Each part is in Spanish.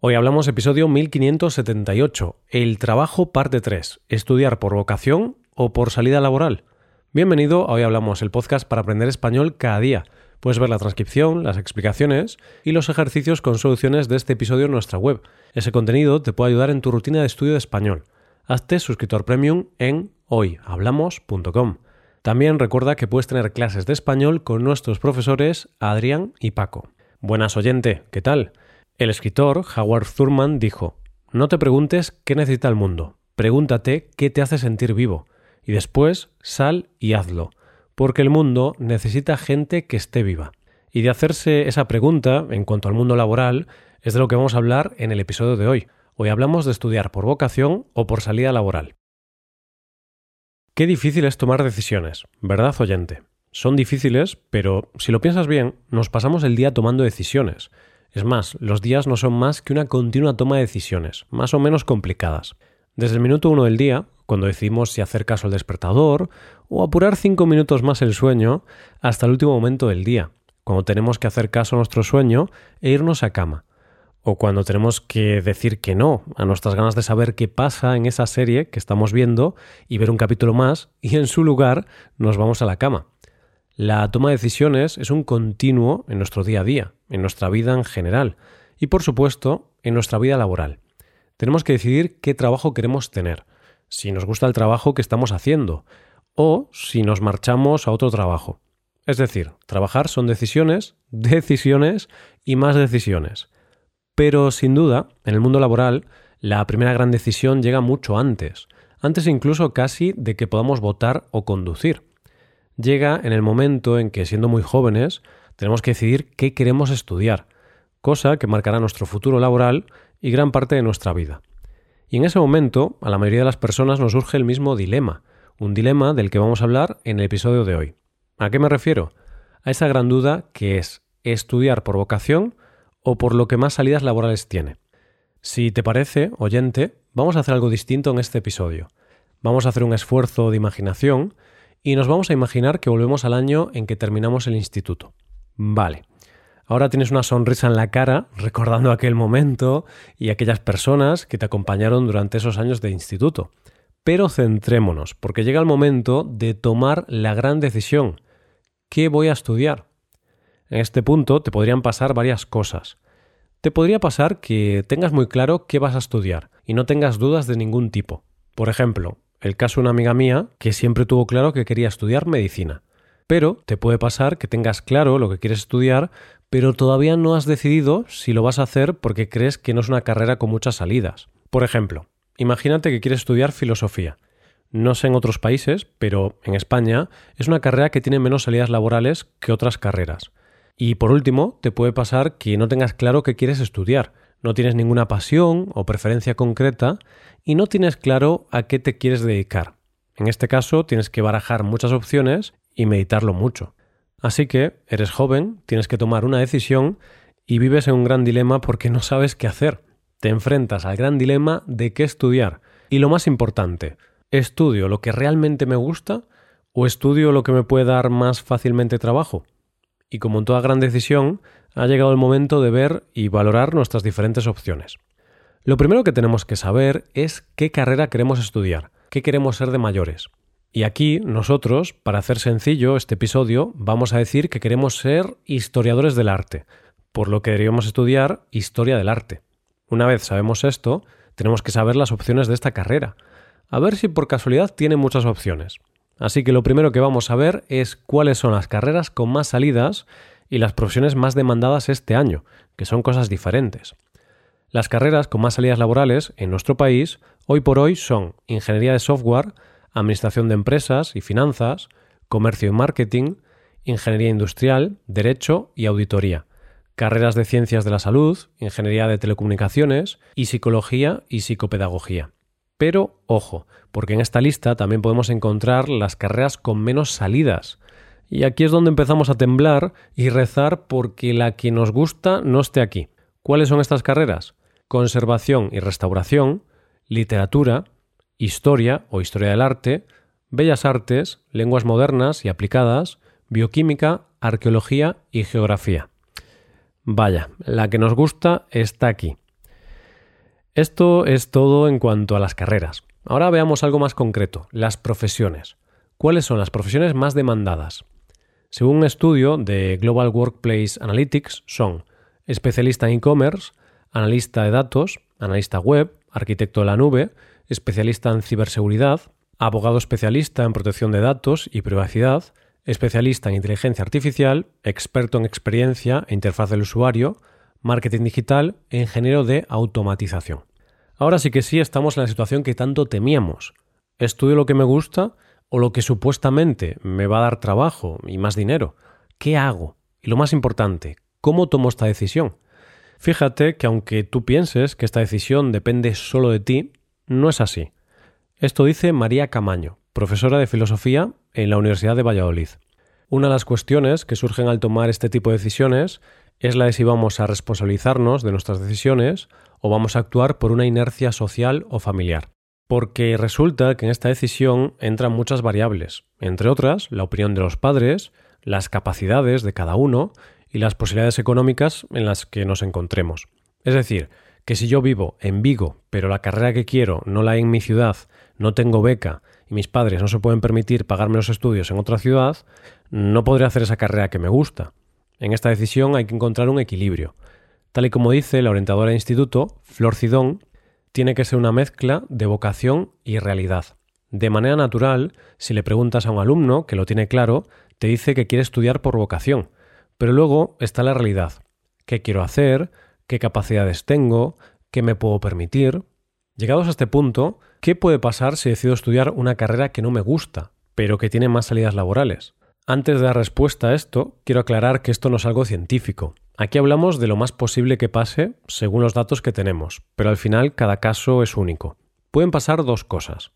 Hoy hablamos episodio 1578, el trabajo parte 3, estudiar por vocación o por salida laboral. Bienvenido a Hoy Hablamos, el podcast para aprender español cada día. Puedes ver la transcripción, las explicaciones y los ejercicios con soluciones de este episodio en nuestra web. Ese contenido te puede ayudar en tu rutina de estudio de español. Hazte suscriptor premium en hoyhablamos.com. También recuerda que puedes tener clases de español con nuestros profesores Adrián y Paco. Buenas oyente, ¿qué tal? El escritor Howard Thurman dijo, No te preguntes qué necesita el mundo, pregúntate qué te hace sentir vivo, y después sal y hazlo, porque el mundo necesita gente que esté viva. Y de hacerse esa pregunta en cuanto al mundo laboral es de lo que vamos a hablar en el episodio de hoy. Hoy hablamos de estudiar por vocación o por salida laboral. Qué difícil es tomar decisiones, ¿verdad, oyente? Son difíciles, pero si lo piensas bien, nos pasamos el día tomando decisiones, es más, los días no son más que una continua toma de decisiones, más o menos complicadas. Desde el minuto uno del día, cuando decidimos si hacer caso al despertador o apurar cinco minutos más el sueño, hasta el último momento del día, cuando tenemos que hacer caso a nuestro sueño e irnos a cama, o cuando tenemos que decir que no a nuestras ganas de saber qué pasa en esa serie que estamos viendo y ver un capítulo más y en su lugar nos vamos a la cama. La toma de decisiones es un continuo en nuestro día a día, en nuestra vida en general y por supuesto en nuestra vida laboral. Tenemos que decidir qué trabajo queremos tener, si nos gusta el trabajo que estamos haciendo o si nos marchamos a otro trabajo. Es decir, trabajar son decisiones, decisiones y más decisiones. Pero sin duda, en el mundo laboral, la primera gran decisión llega mucho antes, antes incluso casi de que podamos votar o conducir llega en el momento en que, siendo muy jóvenes, tenemos que decidir qué queremos estudiar, cosa que marcará nuestro futuro laboral y gran parte de nuestra vida. Y en ese momento, a la mayoría de las personas nos surge el mismo dilema, un dilema del que vamos a hablar en el episodio de hoy. ¿A qué me refiero? A esa gran duda que es estudiar por vocación o por lo que más salidas laborales tiene. Si te parece, oyente, vamos a hacer algo distinto en este episodio. Vamos a hacer un esfuerzo de imaginación y nos vamos a imaginar que volvemos al año en que terminamos el instituto. Vale. Ahora tienes una sonrisa en la cara recordando aquel momento y aquellas personas que te acompañaron durante esos años de instituto. Pero centrémonos, porque llega el momento de tomar la gran decisión. ¿Qué voy a estudiar? En este punto te podrían pasar varias cosas. Te podría pasar que tengas muy claro qué vas a estudiar y no tengas dudas de ningún tipo. Por ejemplo, el caso de una amiga mía que siempre tuvo claro que quería estudiar medicina. Pero te puede pasar que tengas claro lo que quieres estudiar, pero todavía no has decidido si lo vas a hacer porque crees que no es una carrera con muchas salidas. Por ejemplo, imagínate que quieres estudiar filosofía. No sé en otros países, pero en España es una carrera que tiene menos salidas laborales que otras carreras. Y por último, te puede pasar que no tengas claro qué quieres estudiar, no tienes ninguna pasión o preferencia concreta y no tienes claro a qué te quieres dedicar. En este caso tienes que barajar muchas opciones y meditarlo mucho. Así que eres joven, tienes que tomar una decisión y vives en un gran dilema porque no sabes qué hacer. Te enfrentas al gran dilema de qué estudiar. Y lo más importante, ¿estudio lo que realmente me gusta o estudio lo que me puede dar más fácilmente trabajo? Y como en toda gran decisión, ha llegado el momento de ver y valorar nuestras diferentes opciones. Lo primero que tenemos que saber es qué carrera queremos estudiar, qué queremos ser de mayores. Y aquí nosotros, para hacer sencillo este episodio, vamos a decir que queremos ser historiadores del arte, por lo que deberíamos estudiar historia del arte. Una vez sabemos esto, tenemos que saber las opciones de esta carrera, a ver si por casualidad tiene muchas opciones. Así que lo primero que vamos a ver es cuáles son las carreras con más salidas y las profesiones más demandadas este año, que son cosas diferentes. Las carreras con más salidas laborales en nuestro país hoy por hoy son ingeniería de software, administración de empresas y finanzas, comercio y marketing, ingeniería industrial, derecho y auditoría, carreras de ciencias de la salud, ingeniería de telecomunicaciones y psicología y psicopedagogía. Pero ojo, porque en esta lista también podemos encontrar las carreras con menos salidas, y aquí es donde empezamos a temblar y rezar porque la que nos gusta no esté aquí. ¿Cuáles son estas carreras? Conservación y restauración, literatura, historia o historia del arte, bellas artes, lenguas modernas y aplicadas, bioquímica, arqueología y geografía. Vaya, la que nos gusta está aquí. Esto es todo en cuanto a las carreras. Ahora veamos algo más concreto, las profesiones. ¿Cuáles son las profesiones más demandadas? Según un estudio de Global Workplace Analytics, son especialista en e-commerce, analista de datos, analista web, arquitecto de la nube, especialista en ciberseguridad, abogado especialista en protección de datos y privacidad, especialista en inteligencia artificial, experto en experiencia e interfaz del usuario, marketing digital e ingeniero de automatización. Ahora sí que sí estamos en la situación que tanto temíamos. ¿Estudio lo que me gusta o lo que supuestamente me va a dar trabajo y más dinero? ¿Qué hago? Y lo más importante, ¿cómo tomo esta decisión? Fíjate que aunque tú pienses que esta decisión depende solo de ti, no es así. Esto dice María Camaño, profesora de filosofía en la Universidad de Valladolid. Una de las cuestiones que surgen al tomar este tipo de decisiones es la de si vamos a responsabilizarnos de nuestras decisiones o vamos a actuar por una inercia social o familiar. Porque resulta que en esta decisión entran muchas variables, entre otras la opinión de los padres, las capacidades de cada uno y las posibilidades económicas en las que nos encontremos. Es decir, que si yo vivo en Vigo, pero la carrera que quiero no la hay en mi ciudad, no tengo beca y mis padres no se pueden permitir pagarme los estudios en otra ciudad, no podré hacer esa carrera que me gusta. En esta decisión hay que encontrar un equilibrio. Tal y como dice la orientadora de instituto, Flor Cidón, tiene que ser una mezcla de vocación y realidad. De manera natural, si le preguntas a un alumno que lo tiene claro, te dice que quiere estudiar por vocación, pero luego está la realidad. ¿Qué quiero hacer? ¿Qué capacidades tengo? ¿Qué me puedo permitir? Llegados a este punto, ¿qué puede pasar si decido estudiar una carrera que no me gusta, pero que tiene más salidas laborales? Antes de dar respuesta a esto, quiero aclarar que esto no es algo científico. Aquí hablamos de lo más posible que pase según los datos que tenemos, pero al final cada caso es único. Pueden pasar dos cosas.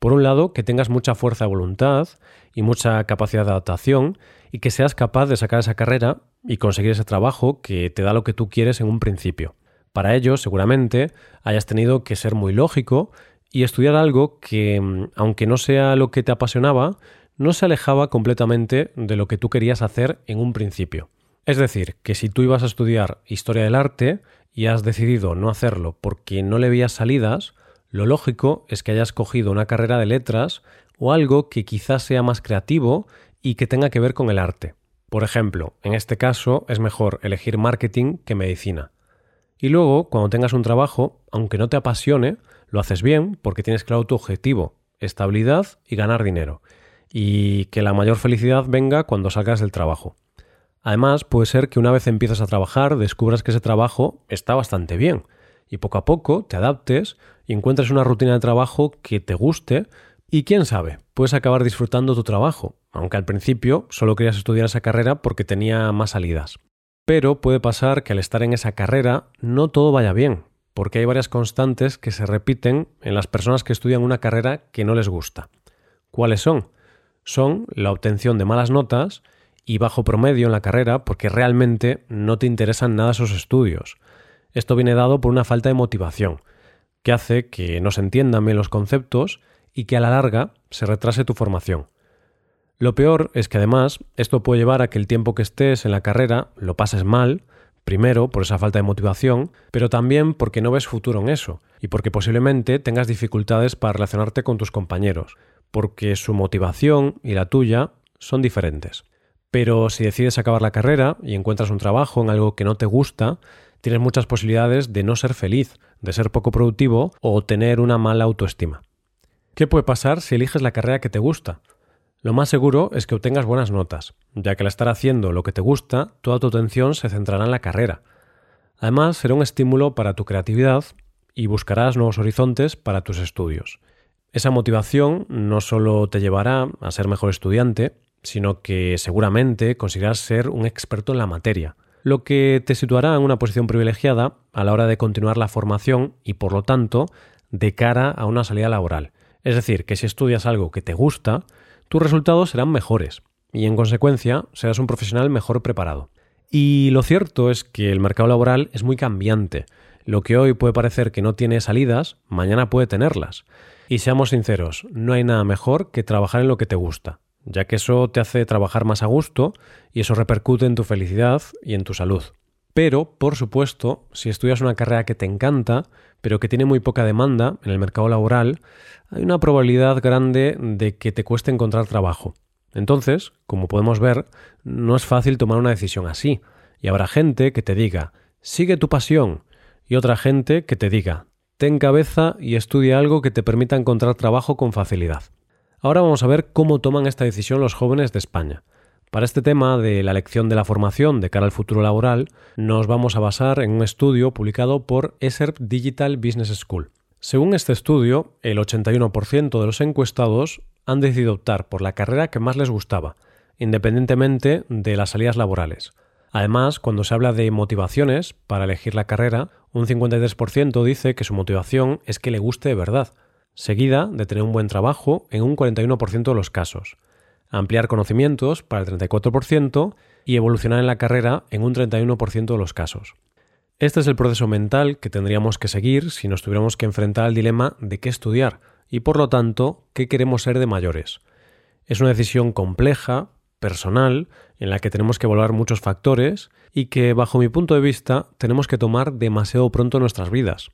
Por un lado, que tengas mucha fuerza de voluntad y mucha capacidad de adaptación y que seas capaz de sacar esa carrera y conseguir ese trabajo que te da lo que tú quieres en un principio. Para ello, seguramente, hayas tenido que ser muy lógico y estudiar algo que, aunque no sea lo que te apasionaba, no se alejaba completamente de lo que tú querías hacer en un principio. Es decir, que si tú ibas a estudiar historia del arte y has decidido no hacerlo porque no le veías salidas, lo lógico es que hayas cogido una carrera de letras o algo que quizás sea más creativo y que tenga que ver con el arte. Por ejemplo, en este caso es mejor elegir marketing que medicina. Y luego, cuando tengas un trabajo, aunque no te apasione, lo haces bien porque tienes claro tu objetivo, estabilidad y ganar dinero y que la mayor felicidad venga cuando salgas del trabajo. Además, puede ser que una vez empieces a trabajar descubras que ese trabajo está bastante bien y poco a poco te adaptes y encuentres una rutina de trabajo que te guste y quién sabe, puedes acabar disfrutando tu trabajo, aunque al principio solo querías estudiar esa carrera porque tenía más salidas. Pero puede pasar que al estar en esa carrera no todo vaya bien, porque hay varias constantes que se repiten en las personas que estudian una carrera que no les gusta. ¿Cuáles son? son la obtención de malas notas y bajo promedio en la carrera porque realmente no te interesan nada esos estudios. Esto viene dado por una falta de motivación, que hace que no se entiendan bien los conceptos y que a la larga se retrase tu formación. Lo peor es que además esto puede llevar a que el tiempo que estés en la carrera lo pases mal, primero por esa falta de motivación, pero también porque no ves futuro en eso y porque posiblemente tengas dificultades para relacionarte con tus compañeros, porque su motivación y la tuya son diferentes. Pero si decides acabar la carrera y encuentras un trabajo en algo que no te gusta, tienes muchas posibilidades de no ser feliz, de ser poco productivo o tener una mala autoestima. ¿Qué puede pasar si eliges la carrera que te gusta? Lo más seguro es que obtengas buenas notas, ya que al estar haciendo lo que te gusta, toda tu atención se centrará en la carrera. Además, será un estímulo para tu creatividad y buscarás nuevos horizontes para tus estudios. Esa motivación no solo te llevará a ser mejor estudiante, sino que seguramente conseguirás ser un experto en la materia, lo que te situará en una posición privilegiada a la hora de continuar la formación y, por lo tanto, de cara a una salida laboral. Es decir, que si estudias algo que te gusta, tus resultados serán mejores y, en consecuencia, serás un profesional mejor preparado. Y lo cierto es que el mercado laboral es muy cambiante. Lo que hoy puede parecer que no tiene salidas, mañana puede tenerlas. Y seamos sinceros, no hay nada mejor que trabajar en lo que te gusta, ya que eso te hace trabajar más a gusto y eso repercute en tu felicidad y en tu salud. Pero, por supuesto, si estudias una carrera que te encanta, pero que tiene muy poca demanda en el mercado laboral, hay una probabilidad grande de que te cueste encontrar trabajo. Entonces, como podemos ver, no es fácil tomar una decisión así, y habrá gente que te diga, sigue tu pasión, y otra gente que te diga, ten cabeza y estudia algo que te permita encontrar trabajo con facilidad. Ahora vamos a ver cómo toman esta decisión los jóvenes de España. Para este tema de la elección de la formación de cara al futuro laboral, nos vamos a basar en un estudio publicado por ESERP Digital Business School. Según este estudio, el 81% de los encuestados han decidido optar por la carrera que más les gustaba, independientemente de las salidas laborales. Además, cuando se habla de motivaciones para elegir la carrera, un 53% dice que su motivación es que le guste de verdad, seguida de tener un buen trabajo en un 41% de los casos ampliar conocimientos para el 34% y evolucionar en la carrera en un 31% de los casos. Este es el proceso mental que tendríamos que seguir si nos tuviéramos que enfrentar al dilema de qué estudiar y por lo tanto qué queremos ser de mayores. Es una decisión compleja, personal, en la que tenemos que evaluar muchos factores y que, bajo mi punto de vista, tenemos que tomar demasiado pronto nuestras vidas.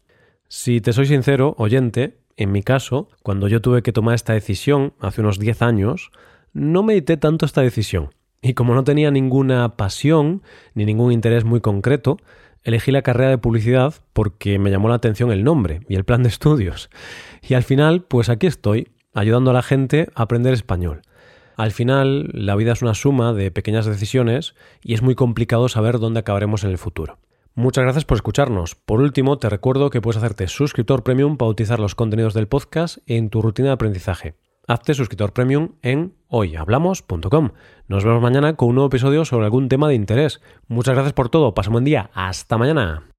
Si te soy sincero, oyente, en mi caso, cuando yo tuve que tomar esta decisión hace unos 10 años, no medité tanto esta decisión. Y como no tenía ninguna pasión ni ningún interés muy concreto, elegí la carrera de publicidad porque me llamó la atención el nombre y el plan de estudios. Y al final, pues aquí estoy, ayudando a la gente a aprender español. Al final, la vida es una suma de pequeñas decisiones y es muy complicado saber dónde acabaremos en el futuro. Muchas gracias por escucharnos. Por último, te recuerdo que puedes hacerte suscriptor premium para utilizar los contenidos del podcast en tu rutina de aprendizaje hazte suscriptor premium en hoyhablamos.com. Nos vemos mañana con un nuevo episodio sobre algún tema de interés. Muchas gracias por todo, pasa un buen día, hasta mañana.